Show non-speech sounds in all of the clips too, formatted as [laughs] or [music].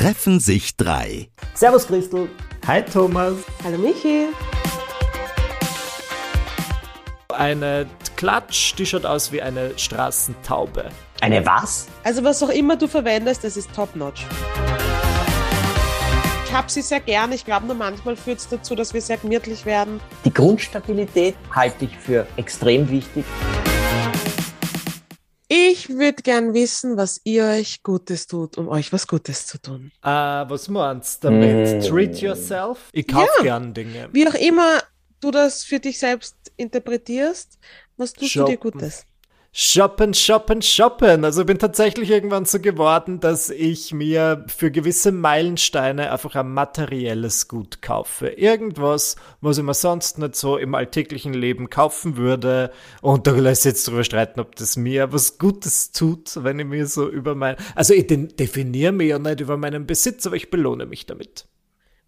treffen sich drei. Servus Christel. Hi Thomas. Hallo Michi. Eine Klatsch, die schaut aus wie eine Straßentaube. Eine was? Also was auch immer du verwendest, das ist top-notch. Ich habe sie sehr gern. Ich glaube nur manchmal führt es dazu, dass wir sehr gemütlich werden. Die Grundstabilität halte ich für extrem wichtig. Ich würde gern wissen, was ihr euch Gutes tut, um euch was Gutes zu tun. Äh, was meinst du damit? Mm. Treat yourself? Ich kaufe Ja. gern Dinge. Wie auch immer du das für dich selbst interpretierst, was tust du dir Shoppen. Gutes? Shoppen, shoppen, shoppen. Also bin tatsächlich irgendwann so geworden, dass ich mir für gewisse Meilensteine einfach ein materielles Gut kaufe. Irgendwas, was ich mir sonst nicht so im alltäglichen Leben kaufen würde. Und da lässt jetzt drüber streiten, ob das mir was Gutes tut, wenn ich mir so über mein... Also ich de- definiere mich ja nicht über meinen Besitz, aber ich belohne mich damit.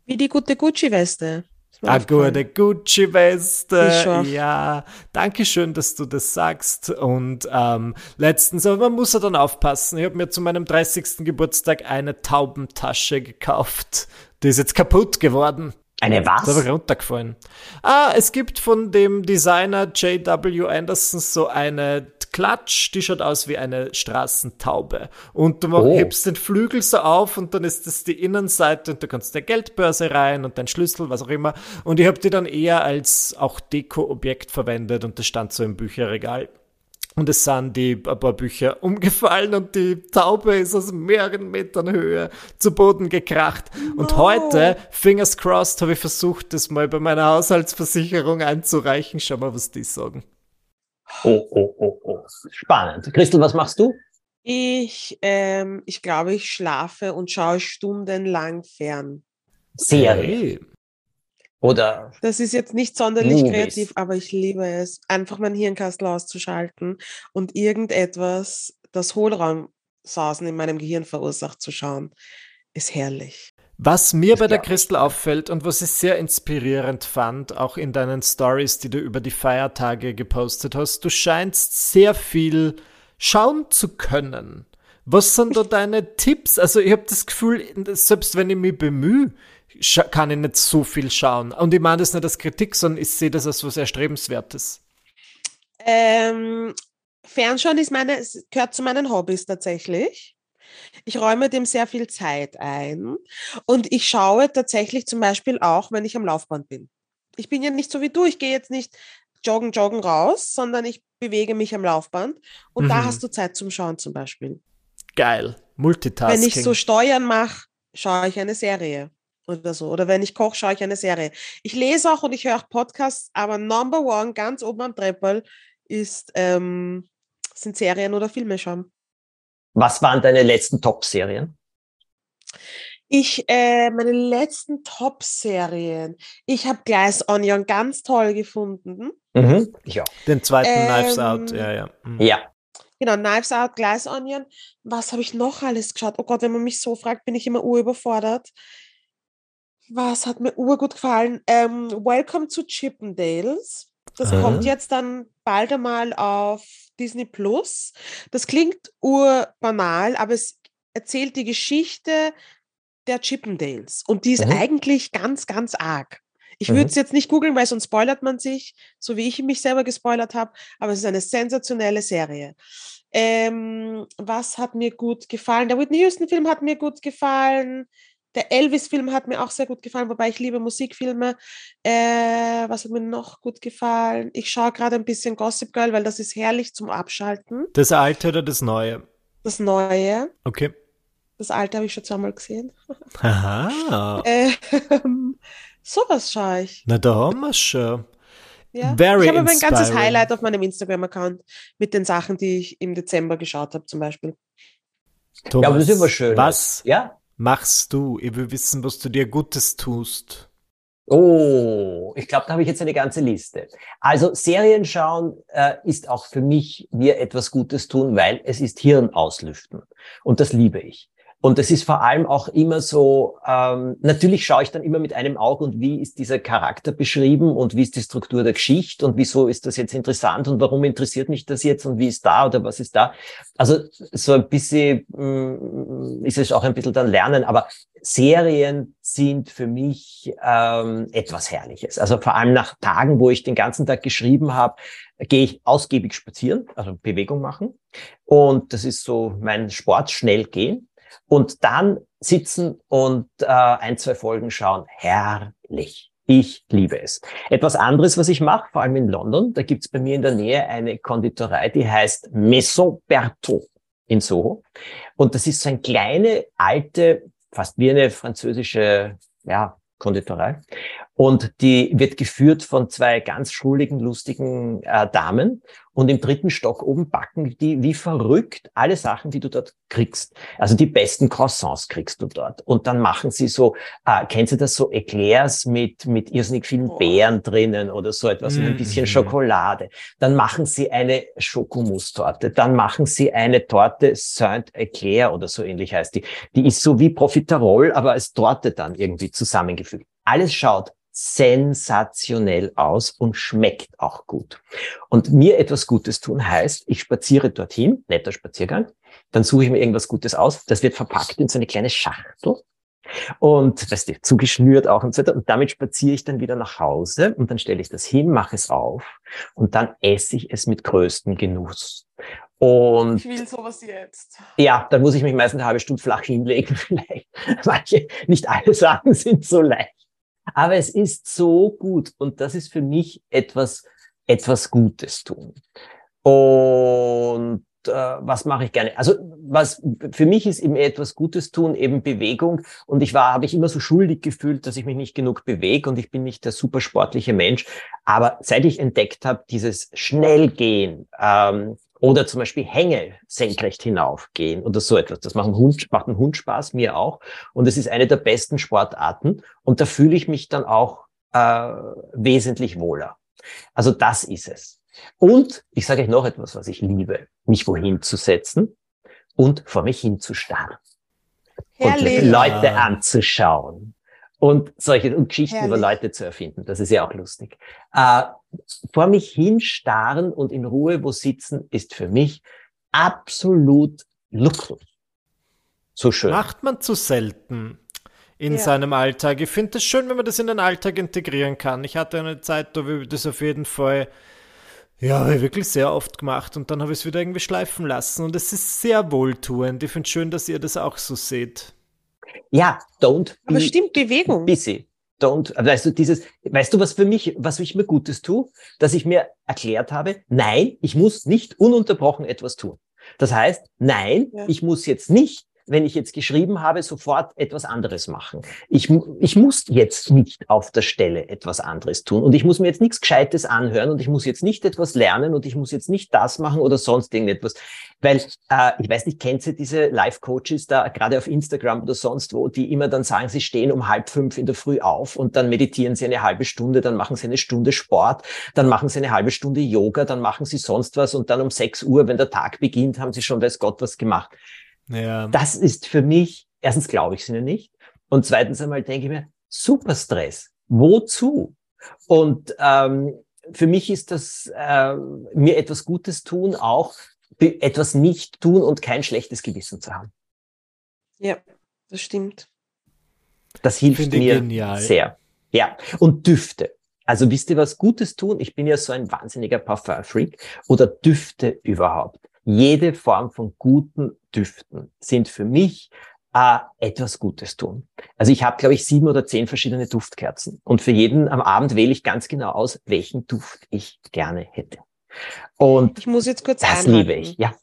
Wie die gute Gucci-Weste. Eine gute Gucci-Weste. Ja, danke schön, dass du das sagst. Und ähm, letztens, aber man muss ja dann aufpassen. Ich habe mir zu meinem 30. Geburtstag eine Taubentasche gekauft. Die ist jetzt kaputt geworden. Eine Da habe ich was? runtergefallen. Ah, es gibt von dem Designer J.W. Anderson so eine Klatsch, die schaut aus wie eine Straßentaube. Und du Oh. hebst den Flügel so auf und dann ist das die Innenseite und da kannst du eine Geldbörse rein und dein Schlüssel, was auch immer. Und ich habe die dann eher als auch Deko-Objekt verwendet und das stand so im Bücherregal. Und es sind die ein paar Bücher umgefallen und die Taube ist aus mehreren Metern Höhe zu Boden gekracht. Und heute, fingers crossed, habe ich versucht, das mal bei meiner Haushaltsversicherung einzureichen. Schau mal, was die sagen. Oh, oh, oh, oh. Spannend. Christel, was machst du? Ich, ähm, ich glaube, ich schlafe und schaue stundenlang fern. Serie. Hey. Oder Das ist jetzt nicht sonderlich Movies. kreativ, aber ich liebe es, einfach mein Hirnkastel auszuschalten und irgendetwas, das Hohlraumsausen in meinem Gehirn verursacht, zu schauen, ist herrlich. Was mir bei der. Christel auffällt und was ich sehr inspirierend fand, auch in deinen Stories, die du über die Feiertage gepostet hast, du scheinst sehr viel schauen zu können. Was sind da [laughs] deine Tipps? Also ich habe das Gefühl, selbst wenn ich mich bemühe, kann ich nicht so viel schauen. Und ich meine das nicht als Kritik, sondern ich sehe das als was Erstrebenswertes. Ähm, Fernschauen ist meine, gehört zu meinen Hobbys tatsächlich. Ich räume dem sehr viel Zeit ein und ich schaue tatsächlich zum Beispiel auch, wenn ich am Laufband bin. Ich bin ja nicht so wie du, ich gehe jetzt nicht joggen, joggen raus, sondern ich bewege mich am Laufband und da Mhm. hast du Zeit zum Schauen zum Beispiel. Geil. Multitasking. Wenn ich so Steuern mache, schaue ich eine Serie oder so. Oder wenn ich koche, schaue ich eine Serie. Ich lese auch und ich höre auch Podcasts, aber Number One, ganz oben am Treppel, ist, ähm, sind Serien oder Filme schauen. was waren deine letzten Top-Serien? Ich, äh, meine letzten Top-Serien. Ich habe Glass Onion ganz toll gefunden. Mhm. Ich auch. Den zweiten Ähm, Knives Out, ja, ja. Mhm. Ja. Genau, Knives Out, Glass Onion. Was habe ich noch alles geschaut? Oh Gott, wenn man mich so fragt, bin ich immer urüberfordert. Was hat mir urgut gefallen? Ähm, Welcome to Chippendales. Das Aha. kommt jetzt dann bald einmal auf Disney Plus. Das klingt urbanal, aber es erzählt die Geschichte der Chippendales. Und die ist Mhm. eigentlich ganz, ganz arg. Ich Mhm. würde es jetzt nicht googeln, weil sonst spoilert man sich, so wie ich mich selber gespoilert habe. Aber es ist eine sensationelle Serie. Ähm, was hat mir gut gefallen? Der Whitney Houston-Film hat mir gut gefallen. Der Elvis-Film hat mir auch sehr gut gefallen, wobei ich liebe Musikfilme. Äh, was hat mir noch gut gefallen? Ich schaue gerade ein bisschen Gossip Girl, weil das ist herrlich zum Abschalten. Das alte oder das neue? Das Neue. Okay. Das Alte habe ich schon zweimal gesehen. [laughs] Aha. Ähm, sowas schaue ich. Na, da haben wir schon. Ja. Very ich habe aber ein ganzes. Highlight auf meinem Instagram-Account mit den Sachen, die ich im Dezember geschaut habe, zum Beispiel. Thomas, Ja, aber das ist immer schön. Was Ja? Machst du? Ich will wissen, was du dir Gutes tust. Oh, ich glaube, da habe ich jetzt eine ganze Liste. Also Serien schauen äh, ist auch für mich mir etwas Gutes tun, weil es ist Hirn auslüften. Und das liebe ich. Und das ist vor allem auch immer so, ähm, natürlich schaue ich dann immer mit einem Auge und wie ist dieser Charakter beschrieben und wie ist die Struktur der Geschichte und wieso ist das jetzt interessant und warum interessiert mich das jetzt und wie ist da oder was ist da. Also so ein bisschen mh, mm, ist es auch ein bisschen dann Lernen, aber Serien sind für mich ähm, etwas Herrliches. Also vor allem nach Tagen, wo ich den ganzen Tag geschrieben habe, gehe ich ausgiebig spazieren, also Bewegung machen. Und das ist so mein Sport, schnell gehen. Und dann sitzen und äh, ein, zwei Folgen schauen. Herrlich. Ich liebe es. Etwas anderes, was ich mache, vor allem in London, da gibt's bei mir in der Nähe eine Konditorei, die heißt Maison Berthaud in Soho. Und das ist so eine kleine, alte, fast wie eine französische ja, Konditorei. Und die wird geführt von zwei ganz schuligen, lustigen äh, Damen. Und im dritten Stock oben backen die wie verrückt alle Sachen, die du dort kriegst. Also die besten Croissants kriegst du dort. Und dann machen sie so, äh, kennst du das so Eclairs mit, mit irrsinnig vielen oh. Beeren drinnen oder so etwas mm. und ein bisschen mhm. Schokolade. Dann machen sie eine Schokomustorte. Dann machen sie eine Torte Saint-Eclair oder so ähnlich heißt die. Die ist so wie Profiterol, aber als Torte dann irgendwie zusammengefügt. Alles schaut sensationell aus und schmeckt auch gut. Und mir etwas Gutes tun heißt, ich spaziere dorthin, netter Spaziergang, dann suche ich mir irgendwas Gutes aus, das wird verpackt in so eine kleine Schachtel und weißt du, zugeschnürt auch und so weiter. Und damit spaziere ich dann wieder nach Hause und dann stelle ich das hin, mache es auf und dann esse ich es mit größtem Genuss. Und ich will sowas jetzt. Ja, dann muss ich mich meistens eine halbe Stunde flach hinlegen, [laughs] vielleicht. Manche, nicht alle Sachen sind so leicht. Aber es ist so gut und das ist für mich etwas, etwas Gutes tun. Und äh, was mache ich gerne? Also was für mich ist eben etwas Gutes tun, eben Bewegung. Und ich war, habe ich immer so schuldig gefühlt, dass ich mich nicht genug bewege und ich bin nicht der super sportliche Mensch. Aber seit ich entdeckt habe, dieses Schnellgehen, ähm, oder zum Beispiel Hänge senkrecht hinaufgehen oder so etwas. Das macht ein Hund, macht ein Hund Spaß, mir auch. Und es ist eine der besten Sportarten. Und da fühle ich mich dann auch äh, wesentlich wohler. Also das ist es. Und ich sage euch noch etwas, was ich liebe, mich wohin zu setzen und vor mich hinzustarren. Herrlich. Und Leute anzuschauen und solche und Geschichten Herrlich. über Leute zu erfinden. Das ist ja auch lustig. Äh, vor mich hinstarren und in Ruhe wo sitzen, ist für mich absolut Luxus. So schön. Macht man zu selten in ja. seinem Alltag. Ich finde es schön, wenn man das in den Alltag integrieren kann. Ich hatte eine Zeit, da habe ich das auf jeden Fall ja, wirklich sehr oft gemacht und dann habe ich es wieder irgendwie schleifen lassen und es ist sehr wohltuend. Ich finde es schön, dass ihr das auch so seht. Ja, don't. Aber stimmt, Bewegung. Busy. Don't, weißt du, dieses, weißt du, was für mich, was ich mir Gutes tue? Dass ich mir erklärt habe, nein, ich muss nicht ununterbrochen etwas tun. Das heißt, nein, ja. ich muss jetzt nicht wenn ich jetzt geschrieben habe, sofort etwas anderes machen. Ich, ich muss jetzt nicht auf der Stelle etwas anderes tun und ich muss mir jetzt nichts Gescheites anhören und ich muss jetzt nicht etwas lernen und ich muss jetzt nicht das machen oder sonst irgendetwas. Weil, äh, ich weiß nicht, kennt ihr diese Life-Coaches da, gerade auf Instagram oder sonst wo, die immer dann sagen, sie stehen um halb fünf in der Früh auf und dann meditieren sie eine halbe Stunde, dann machen sie eine Stunde Sport, dann machen sie eine halbe Stunde Yoga, dann machen sie sonst was und dann um sechs Uhr, wenn der Tag beginnt, haben sie schon weiß Gott was gemacht. Ja. Das ist für mich, erstens glaube ich es ihnen nicht und zweitens einmal denke ich mir, super Stress. Wozu? Und ähm, für mich ist das äh, mir etwas Gutes tun, auch etwas nicht tun und kein schlechtes Gewissen zu haben. Ja, das stimmt. Das hilft mir genial. sehr. Ja, und Düfte. Also wisst ihr was Gutes tun? Ich bin ja so ein wahnsinniger Parfum-Freak oder Düfte überhaupt jede Form von guten Düften sind für mich äh, etwas Gutes tun. Also ich habe, glaube ich, sieben oder zehn verschiedene Duftkerzen. Und für jeden am Abend wähle ich ganz genau aus, welchen Duft ich gerne hätte. Und ich muss jetzt kurz das einhalten. liebe ich, ja.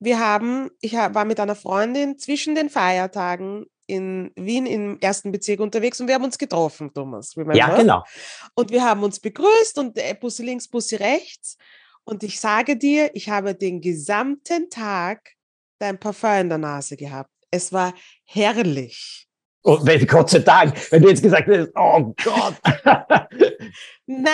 Wir haben, ich war mit einer Freundin zwischen den Feiertagen in Wien im ersten Bezirk unterwegs und wir haben uns getroffen, Thomas. Ja, genau. Und wir haben uns begrüßt und äh, Bussi links, Bussi rechts. Und ich sage dir, ich habe den gesamten Tag dein Parfum in der Nase gehabt. Es war herrlich. Oh, Gott sei Dank, wenn du jetzt gesagt hättest, oh Gott. Nein,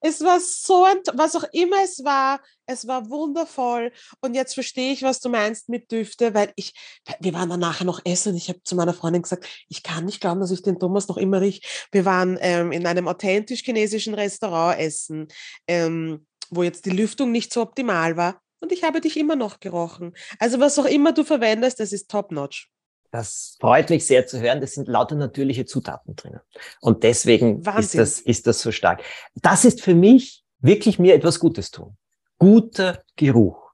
Es war so was auch immer es war, es war wundervoll. Und jetzt verstehe ich, was du meinst mit Düfte, weil ich, wir waren dann nachher noch essen. Ich habe zu meiner Freundin gesagt, ich kann nicht glauben, dass ich den Thomas noch immer rieche. Wir waren ähm, in einem authentisch chinesischen Restaurant essen, ähm, wo jetzt die Lüftung nicht so optimal war. Und ich habe dich immer noch gerochen. Also was auch immer du verwendest, das ist top-notch. Das freut mich sehr zu hören. Das sind lauter natürliche Zutaten drinnen. Und deswegen ist das, ist das so stark. Das ist für mich wirklich mir etwas Gutes tun. Guter Geruch.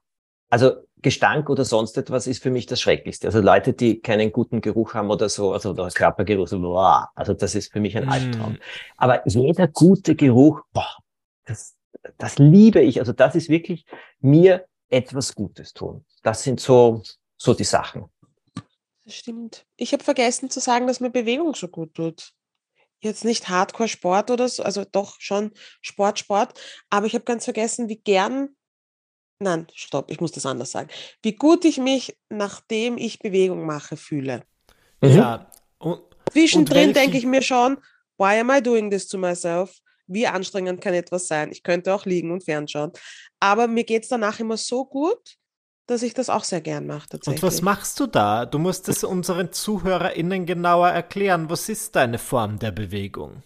Also Gestank oder sonst etwas ist für mich das Schrecklichste. Also Leute, die keinen guten Geruch haben oder so, also oder Körpergeruch, so, boah, also das ist für mich ein mm. Albtraum. Aber jeder gute Geruch, boah, das, das liebe ich. Also das ist wirklich mir etwas Gutes tun. Das sind so, so die Sachen. Das stimmt. Ich habe vergessen zu sagen, dass mir Bewegung so gut tut. Jetzt nicht Hardcore-Sport oder so, also doch schon Sport, Sport, aber ich habe ganz vergessen, wie gern, nein, stopp, ich muss das anders sagen, wie gut ich mich, nachdem ich Bewegung mache, fühle. Mhm. Ja. Und, Zwischendrin denke ich mir schon, why am I doing this to myself? Wie anstrengend kann etwas sein? Ich könnte auch liegen und fernschauen. Aber mir geht es danach immer so gut, dass ich das auch sehr gern mache. Tatsächlich. Und was machst du da? Du musst es unseren ZuhörerInnen genauer erklären. Was ist deine Form der Bewegung?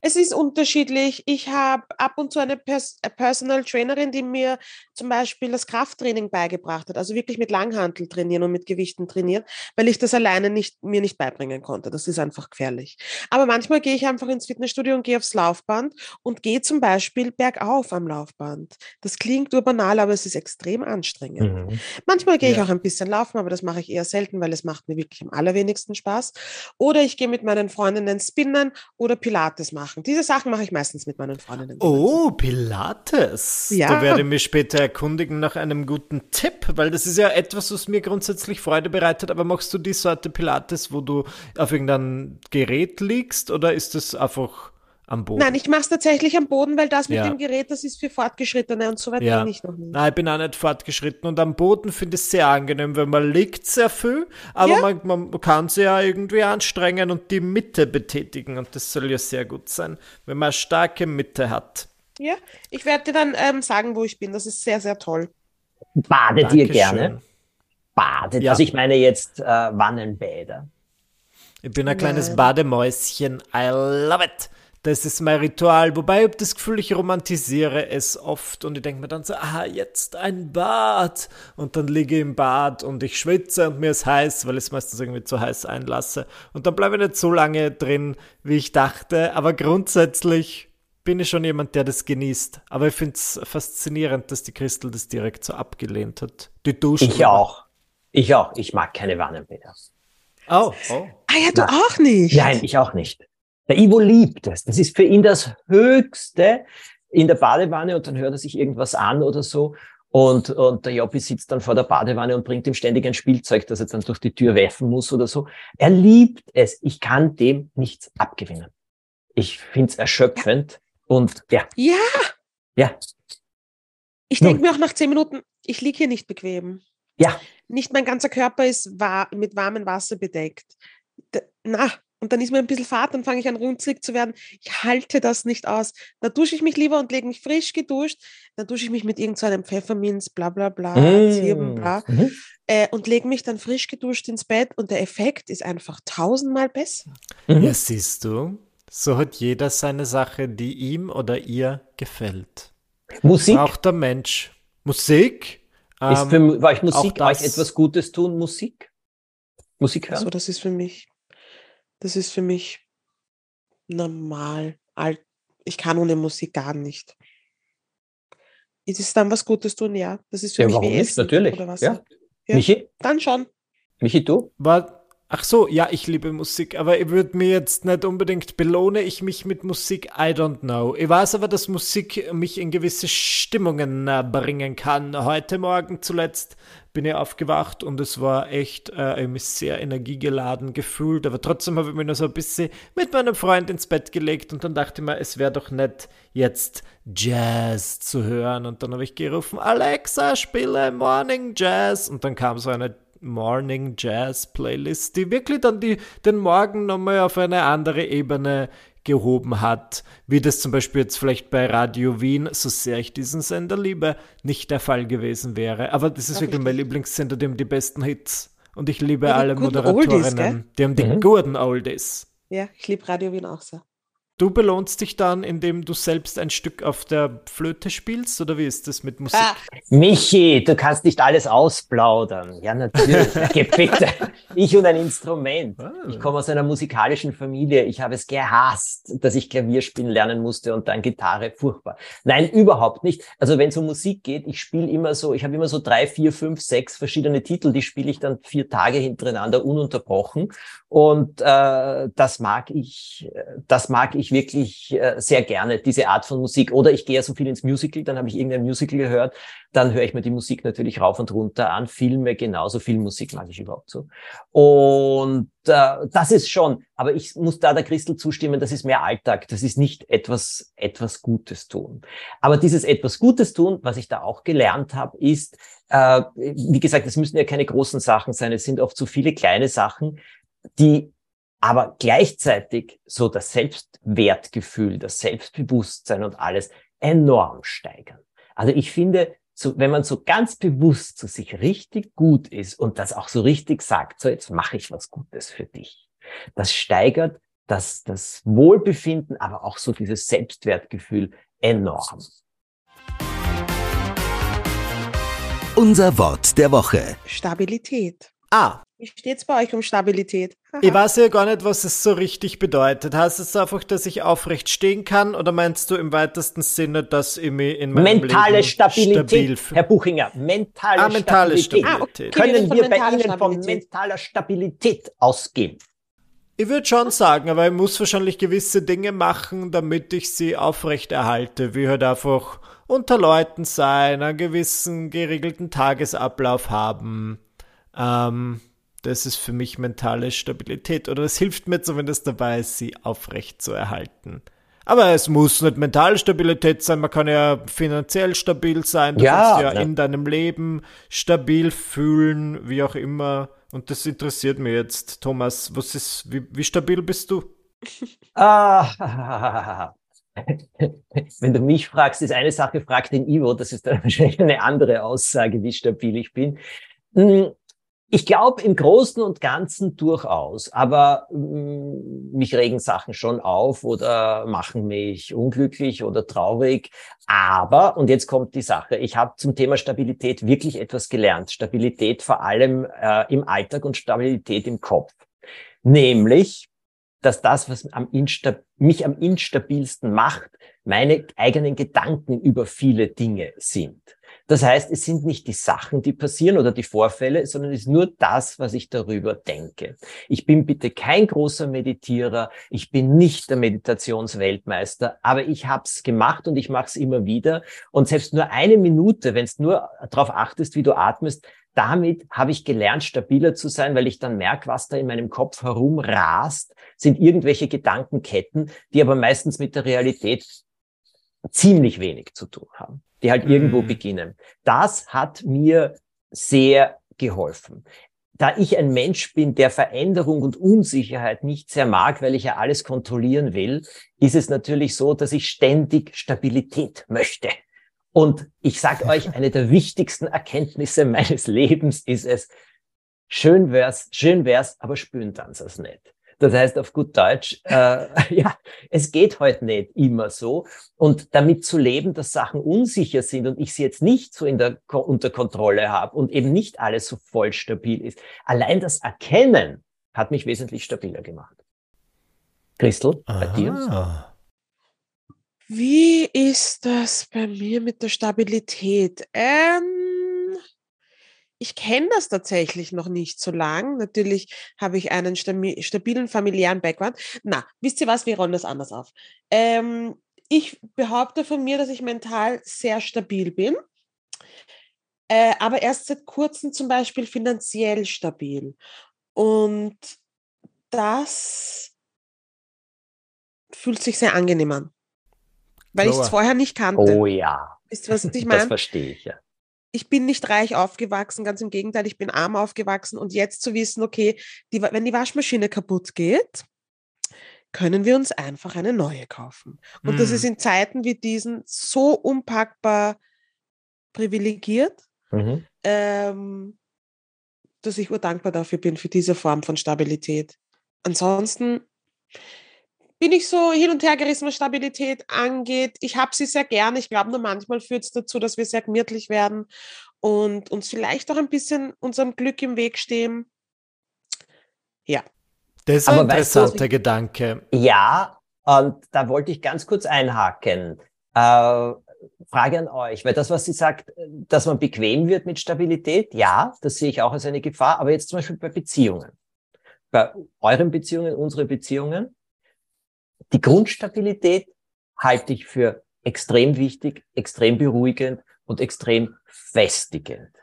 Es ist unterschiedlich. Ich habe ab und zu eine Pers Personal Trainerin, die mir zum Beispiel das Krafttraining beigebracht hat, also wirklich mit Langhantel trainieren und mit Gewichten trainieren, weil ich das alleine nicht, mir nicht beibringen konnte. Das ist einfach gefährlich. Aber manchmal gehe ich einfach ins Fitnessstudio und gehe aufs Laufband und gehe zum Beispiel bergauf am Laufband. Das klingt urbanal, aber es ist extrem anstrengend. Mhm. Manchmal gehe ja. ich auch ein bisschen laufen, aber das mache ich eher selten, weil es macht mir wirklich am allerwenigsten Spaß. Oder ich gehe mit meinen Freundinnen spinnen oder Pilates machen machen. Diese Sachen mache ich meistens mit meinen Freundinnen. Oh, Pilates. Ja. Da werde ich mich später erkundigen nach einem guten Tipp, weil das ist ja etwas, was mir grundsätzlich Freude bereitet. Aber machst du die Sorte Pilates, wo du auf irgendeinem Gerät liegst oder ist das einfach am Boden? Nein, ich mache es tatsächlich am Boden, weil das mit ja. dem Gerät, das ist für Fortgeschrittene und so weit ja. bin ich noch nicht. Nein, ich bin auch nicht fortgeschritten und am Boden finde ich es sehr angenehm, weil man liegt sehr viel, aber ja. man, man kann sich ja irgendwie anstrengen und die Mitte betätigen und das soll ja sehr gut sein, wenn man eine starke Mitte hat. Ja, ich werde dir dann ähm, sagen, wo ich bin. Das ist sehr, sehr toll. Badet Dankeschön. ihr gerne? Badet. Ja. Also ich meine jetzt äh, Wannenbäder. Ich bin ein kleines Bademäuschen. I love it. Das ist mein Ritual. Wobei ich habe das Gefühl, ich romantisiere es oft und ich denke mir dann so, ah, jetzt ein Bad. Und dann liege ich im Bad und ich schwitze und mir ist heiß, weil ich es meistens irgendwie zu heiß einlasse. Und dann bleibe ich nicht so lange drin, wie ich dachte. Aber grundsätzlich bin ich schon jemand, der das genießt. Aber ich finde es faszinierend, dass die Christel das direkt so abgelehnt hat. Die Duschen. Ich auch. Ich auch. Ich mag keine Wannenbäder. Oh, oh. Ah ja, du Na, auch nicht. Nein, ich auch nicht. Der Ivo liebt es. Das ist für ihn das Höchste in der Badewanne und dann hört er sich irgendwas an oder so. Und, und der Joppi sitzt dann vor der Badewanne und bringt ihm ständig ein Spielzeug, das er dann durch die Tür werfen muss oder so. Er liebt es. Ich kann dem nichts abgewinnen. Ich find's erschöpfend ja. und ja. Ja. Ja. Ich denke mir auch nach zehn Minuten, ich liege hier nicht bequem. Ja. Nicht mein ganzer Körper ist war mit warmem Wasser bedeckt. Na, und dann ist mir ein bisschen fad, dann fange ich an runzlig zu werden. Ich halte das nicht aus. Da dusche ich mich lieber und lege mich frisch geduscht. Dann dusche ich mich mit irgendeinem so Pfefferminz, bla bla bla, mmh. bla, mhm. äh, und lege mich dann frisch geduscht ins Bett und der Effekt ist einfach tausendmal besser. Mhm. Ja, siehst du, so hat jeder seine Sache, die ihm oder ihr gefällt. Musik? Braucht der Mensch. Musik? Ist für ähm, euch Musik euch etwas Gutes tun? Musik? Musik hören? So, das ist für mich das ist für mich normal. Ich kann ohne Musik gar nicht. Ist es dann was Gutes tun? Ja, das ist für ja, mich warum wie nicht? Essen Natürlich. oder was. Ja. ja. Michi? Dann schon. Michi, du? War, Ach so, ja, ich liebe Musik, aber ich würde mir jetzt nicht unbedingt belohne ich mich mit Musik, I don't know. Ich weiß aber, dass Musik mich in gewisse Stimmungen äh, bringen kann. Heute Morgen zuletzt bin ich aufgewacht und es war echt äh, mich sehr energiegeladen gefühlt, aber trotzdem habe ich mich noch so ein bisschen mit meinem Freund ins Bett gelegt und dann dachte ich mir, es wäre doch nett, jetzt Jazz zu hören und dann habe ich gerufen, Alexa, spiele Morning Jazz und dann kam so eine Morning Jazz Playlist, die wirklich dann die, den Morgen nochmal auf eine andere Ebene gehoben hat, wie das zum Beispiel jetzt vielleicht bei Radio Wien, so sehr ich diesen Sender liebe, nicht der Fall gewesen wäre. Aber das ist Darf wirklich mein Lieblingssender, die haben die besten Hits. Und ich liebe ja, alle Moderatorinnen, Oldies, die haben die mhm. guten Oldies. Ja, ich liebe Radio Wien auch so. Du belohnst dich dann, indem du selbst ein Stück auf der Flöte spielst, oder wie ist das mit Musik? Ah. Michi, du kannst nicht alles ausplaudern. Ja, natürlich. [laughs] Bitte. Ich und ein Instrument. Ah. Ich komme aus einer musikalischen Familie. Ich habe es gehasst, dass ich Klavier spielen lernen musste und dann Gitarre. Furchtbar. Nein, überhaupt nicht. Also wenn es um Musik geht, ich spiele immer so, ich habe immer so drei, vier, fünf, sechs verschiedene Titel, die spiele ich dann vier Tage hintereinander ununterbrochen. Und äh, das mag ich, das mag ich wirklich äh, sehr gerne, diese Art von Musik. Oder ich gehe ja so viel ins Musical, dann habe ich irgendein Musical gehört, dann höre ich mir die Musik natürlich rauf und runter an. Filme genauso, viel Musik mag ich überhaupt so. Und äh, das ist schon, aber ich muss da der Christel zustimmen, das ist mehr Alltag, das ist nicht etwas, etwas Gutes tun. Aber dieses etwas Gutes tun, was ich da auch gelernt habe, ist, äh, wie gesagt, es müssen ja keine großen Sachen sein, es sind oft so viele kleine Sachen, die aber gleichzeitig so das Selbstwertgefühl, das Selbstbewusstsein und alles enorm steigern. Also ich finde, so, wenn man so ganz bewusst zu sich richtig gut ist und das auch so richtig sagt, so jetzt mache ich was Gutes für dich, das steigert das, das Wohlbefinden, aber auch so dieses Selbstwertgefühl enorm. Unser Wort der Woche. Stabilität. Ah, wie steht es bei euch um Stabilität? ich weiß ja gar nicht, was es so richtig bedeutet. Heißt es einfach, dass ich aufrecht stehen kann oder meinst du im weitesten Sinne, dass ich mich in meinem mentale Leben Stabilität, stabil Herr Buchinger, mentale, ah, mentale Stabilität. Stabilität. Ah, okay. Können wir bei Ihnen von mentaler Stabilität ausgehen? Ich würde schon sagen, aber ich muss wahrscheinlich gewisse Dinge machen, damit ich sie aufrecht erhalte, wie halt einfach unter Leuten sein, einen gewissen geregelten Tagesablauf haben. Ähm, das ist für mich mentale Stabilität oder es hilft mir zumindest dabei, sie aufrecht zu erhalten. Aber es muss nicht mentale Stabilität sein, man kann ja finanziell stabil sein, du ja, kannst ja, ja in deinem Leben stabil fühlen, wie auch immer. Und das interessiert mich jetzt, Thomas. Was ist, wie, wie stabil bist du? Ah, [laughs] wenn du mich fragst, ist eine Sache, frag den Ivo, das ist dann wahrscheinlich eine andere Aussage, wie stabil ich bin. Ich glaube im Großen und Ganzen durchaus, aber mh, mm, mich regen Sachen schon auf oder machen mich unglücklich oder traurig. Aber, und jetzt kommt die Sache, ich habe zum Thema Stabilität wirklich etwas gelernt. Stabilität vor allem äh, im Alltag und Stabilität im Kopf. Nämlich, dass das, was am mich am instabilsten macht, meine eigenen Gedanken über viele Dinge sind. Das heißt, es sind nicht die Sachen, die passieren oder die Vorfälle, sondern es ist nur das, was ich darüber denke. Ich bin bitte kein großer Meditierer, ich bin nicht der Meditationsweltmeister, aber ich habe es gemacht und ich mache es immer wieder. Und selbst nur eine Minute, wenn es nur darauf achtest, wie du atmest, damit habe ich gelernt, stabiler zu sein, weil ich dann merke, was da in meinem Kopf herumrast, sind irgendwelche Gedankenketten, die aber meistens mit der Realität ziemlich wenig zu tun haben die halt irgendwo mhm. beginnen. Das hat mir sehr geholfen. Da ich ein Mensch bin, der Veränderung und Unsicherheit nicht sehr mag, weil ich ja alles kontrollieren will, ist es natürlich so, dass ich ständig Stabilität möchte. Und ich sage euch, [laughs] eine der wichtigsten Erkenntnisse meines Lebens ist es, schön wär's, schön wär's, aber spüren dann es nicht. Das heißt auf gut Deutsch, äh, [laughs] ja, es geht heute nicht immer so. Und damit zu leben, dass Sachen unsicher sind und ich sie jetzt nicht so in der, unter Kontrolle habe und eben nicht alles so voll stabil ist, allein das Erkennen hat mich wesentlich stabiler gemacht. Christel, bei dir? Wie ist das bei mir mit der Stabilität? Ähm, ich kenne das tatsächlich noch nicht so lang. Natürlich habe ich einen stabilen familiären Background. Na, wisst ihr was, wir rollen das anders auf. Ähm, ich behaupte von mir, dass ich mental sehr stabil bin, äh, aber erst seit kurzem zum Beispiel finanziell stabil. Und das fühlt sich sehr angenehm an, weil ich es vorher nicht kannte. Oh ja. Wisst ihr, was ich [laughs] meine? Das verstehe ich, ja ich bin nicht reich aufgewachsen, ganz im Gegenteil, ich bin arm aufgewachsen und jetzt zu wissen, okay, die, wenn die Waschmaschine kaputt geht, können wir uns einfach eine neue kaufen. Und mm. das ist in Zeiten wie diesen so unpackbar privilegiert, mhm. ähm, dass ich urdankbar dafür bin, für diese Form von Stabilität. Ansonsten bin ich so hin und her gerissen, was Stabilität angeht. Ich habe sie sehr gern. Ich glaube nur manchmal führt es dazu, dass wir sehr gemütlich werden und uns vielleicht auch ein bisschen unserem Glück im Weg stehen. Ja. Das ist ein interessanter weißt du, Gedanke. Ja, und da wollte ich ganz kurz einhaken. Äh, Frage an euch, weil das, was sie sagt, dass man bequem wird mit Stabilität, ja, das sehe ich auch als eine Gefahr, aber jetzt zum Beispiel bei Beziehungen. Bei euren Beziehungen, unseren Beziehungen, die Grundstabilität halte ich für extrem wichtig, extrem beruhigend und extrem festigend.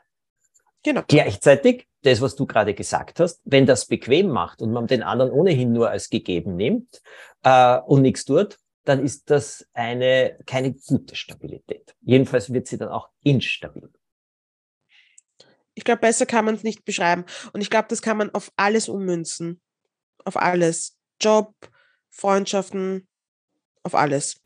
Genau. Gleichzeitig, das, was du gerade gesagt hast, wenn das bequem macht und man den anderen ohnehin nur als gegeben nimmt äh, und nichts tut, dann ist das eine keine gute Stabilität. Jedenfalls wird sie dann auch instabil. Ich glaube, besser kann man es nicht beschreiben. Und ich glaube, das kann man auf alles ummünzen. Auf alles. Job, Freundschaften, auf alles.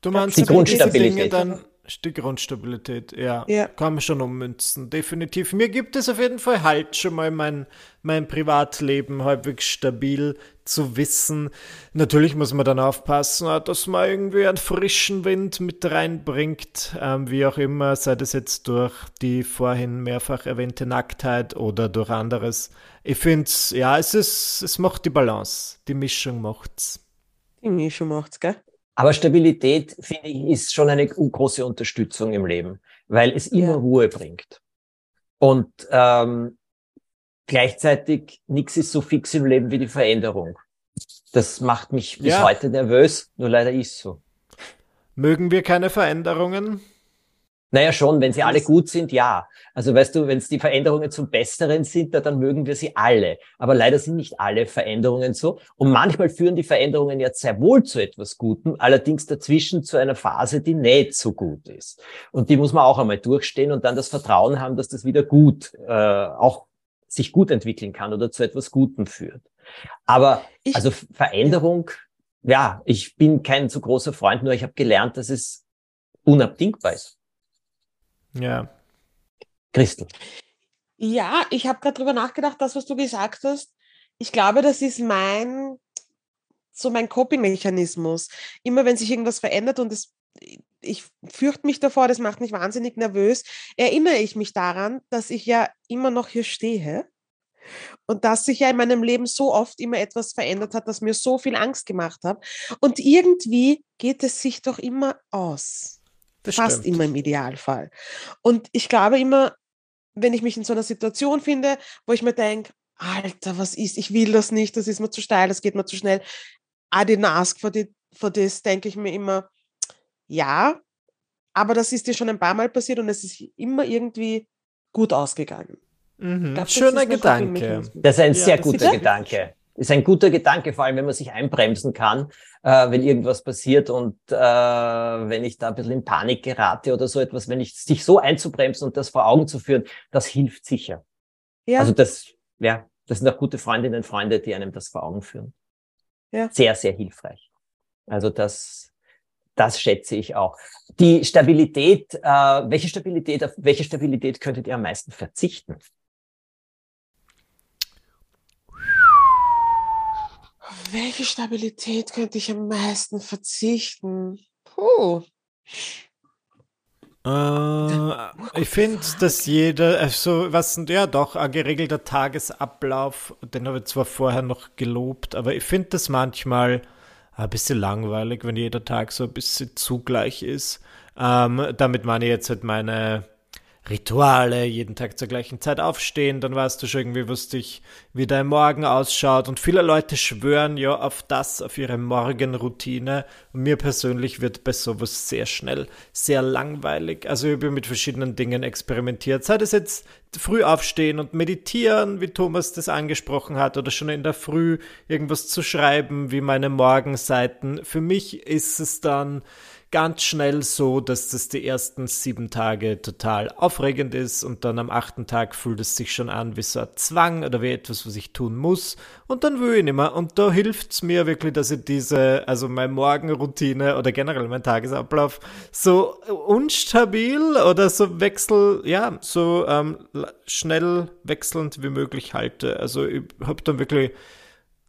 Du meinst die Grundstabilität. Dann die Grundstabilität, ja, ja. Kann man schon ummünzen, definitiv. Mir gibt es auf jeden Fall halt schon mal mein, mein Privatleben halbwegs stabil zu wissen. Natürlich muss man dann aufpassen, dass man irgendwie einen frischen Wind mit reinbringt, ähm, wie auch immer, sei das jetzt durch die vorhin mehrfach erwähnte Nacktheit oder durch anderes. Ich finde es, ja, es ist, es macht die Balance. Die Mischung macht's. Die Mischung macht's, gell? Aber Stabilität, finde ich, ist schon eine große Unterstützung im Leben, weil es immer ja. Ruhe bringt. Und ähm, gleichzeitig nichts ist so fix im Leben wie die Veränderung. Das macht mich bis ja. heute nervös, nur leider ist so. Mögen wir keine Veränderungen? Naja, schon, wenn sie alle gut sind, ja. Also weißt du, wenn es die Veränderungen zum Besseren sind, dann mögen wir sie alle. Aber leider sind nicht alle Veränderungen so. Und manchmal führen die Veränderungen ja sehr wohl zu etwas Gutem, allerdings dazwischen zu einer Phase, die nicht so gut ist. Und die muss man auch einmal durchstehen und dann das Vertrauen haben, dass das wieder gut, äh, auch sich gut entwickeln kann oder zu etwas Gutem führt. Aber ich, also Veränderung, ja. ich bin kein so großer Freund, nur ich habe gelernt, dass es unabdingbar ist. Ja. Christel. Ja, ich habe gerade drüber nachgedacht, das, was du gesagt hast. Ich glaube, das ist mein, so mein Coping-Mechanismus. Immer wenn sich irgendwas verändert und es, ich fürchte mich davor, das macht mich wahnsinnig nervös, erinnere ich mich daran, dass ich ja immer noch hier stehe und dass sich ja in meinem Leben so oft immer etwas verändert hat, das mir so viel Angst gemacht hat. Und irgendwie geht es sich doch immer aus. Das Fast stimmt. immer im Idealfall. Und ich glaube immer, wenn ich mich in so einer Situation finde, wo ich mir denke, Alter, was ist, ich will das nicht, das ist mir zu steil, das geht mir zu schnell. I didn't ask for, the, for this, denke ich mir immer, ja, aber das ist dir schon ein paar Mal passiert und es ist immer irgendwie gut ausgegangen. Mhm. Glaub, Schöner Gedanke. Das ist ein ja, sehr guter Gedanke ist ein guter Gedanke, vor allem wenn man sich einbremsen kann, äh, wenn irgendwas passiert und äh, wenn ich da ein bisschen in Panik gerate oder so etwas, wenn ich sich so einzubremsen und das vor Augen zu führen, das hilft sicher. Ja. Also das, ja, das sind auch gute Freundinnen und Freunde, die einem das vor Augen führen. Ja. Sehr, sehr hilfreich. Also das, das schätze ich auch. Die Stabilität, äh, welche Stabilität, auf welche Stabilität könntet ihr am meisten verzichten? Welche Stabilität könnte ich am meisten verzichten? Puh. Äh, ich finde, dass jeder, also was ja doch ein geregelter Tagesablauf, den habe ich zwar vorher noch gelobt, aber ich finde das manchmal ein bisschen langweilig, wenn jeder Tag so ein bisschen zugleich ist. Ähm, damit meine ich jetzt halt meine Rituale, jeden Tag zur gleichen Zeit aufstehen, dann weißt du schon irgendwie, was dich, wie dein Morgen ausschaut. Und viele Leute schwören ja auf das, auf ihre Morgenroutine. Und mir persönlich wird bei sowas sehr schnell sehr langweilig. Also ich habe mit verschiedenen Dingen experimentiert. Sei das jetzt früh aufstehen und meditieren, wie Thomas das angesprochen hat, oder schon in der Früh irgendwas zu schreiben, wie meine Morgenseiten. Für mich ist es dann ganz schnell so, dass das die ersten sieben Tage total aufregend ist und dann am achten Tag fühlt es sich schon an wie so ein Zwang oder wie etwas, was ich tun muss und dann will ich nicht mehr. Und da hilft es mir wirklich, dass ich diese, also meine Morgenroutine oder generell mein Tagesablauf so unstabil oder so wechsel, ja, so ähm, schnell wechselnd wie möglich halte. Also ich habe dann wirklich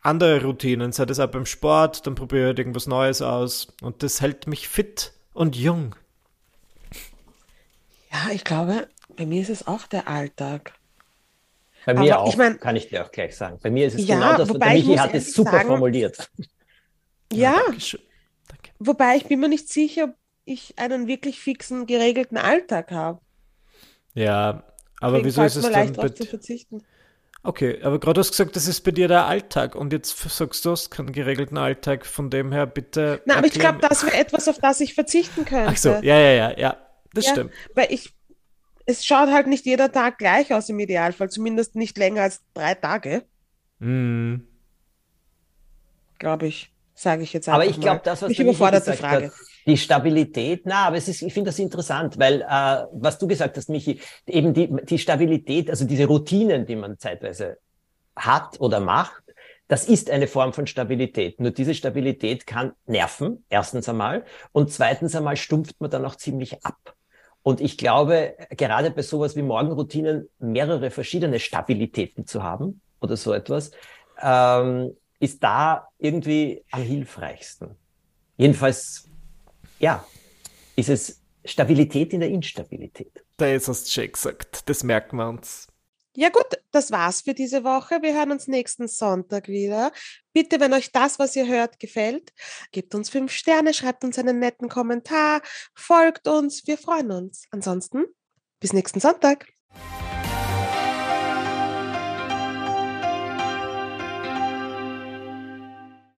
andere Routinen, sei das auch beim Sport, dann probiere ich halt irgendwas Neues aus und das hält mich fit und jung. Ja, ich glaube, bei mir ist es auch der Alltag. Bei mir Aber auch, ich mein, kann ich dir auch gleich sagen. Bei mir ist es ja, genau das, der Michi hat es super sagen, formuliert. Ja, ja Danke. wobei ich bin mir nicht sicher, ob ich einen wirklich fixen, geregelten Alltag habe. Ja, aber Deswegen wieso ist es dann... Leicht zu verzichten. Okay, aber gerade hast du gesagt, das ist bei dir der Alltag und jetzt sagst du, hast keinen geregelten Alltag, von dem her bitte. Na, aber ich glaube, das wäre etwas, auf das ich verzichten könnte. Ach so, ja, ja, ja, ja, das ja, stimmt. Weil ich, es schaut halt nicht jeder Tag gleich aus im Idealfall, zumindest nicht länger als drei Tage. Mhm. Glaube ich, sage ich jetzt einfach Aber ich glaube, das, was mich überfordert die Frage. Hat, die Stabilität, na, aber es ist, ich finde das interessant, weil äh, was du gesagt hast, Michi, eben die, die Stabilität, also diese Routinen, die man zeitweise hat oder macht, das ist eine Form von Stabilität. Nur diese Stabilität kann nerven, erstens einmal, und zweitens einmal stumpft man dann auch ziemlich ab. Und ich glaube, gerade bei sowas wie Morgenroutinen mehrere verschiedene Stabilitäten zu haben oder so etwas, ähm, ist da irgendwie am hilfreichsten. Jedenfalls ja, ist es Stabilität in der Instabilität. Da ist es schon gesagt, das merken wir uns. Ja gut, das war's für diese Woche. Wir hören uns nächsten Sonntag wieder. Bitte, wenn euch das, was ihr hört, gefällt, gebt uns fünf Sterne, schreibt uns einen netten Kommentar, folgt uns, wir freuen uns. Ansonsten, bis nächsten Sonntag.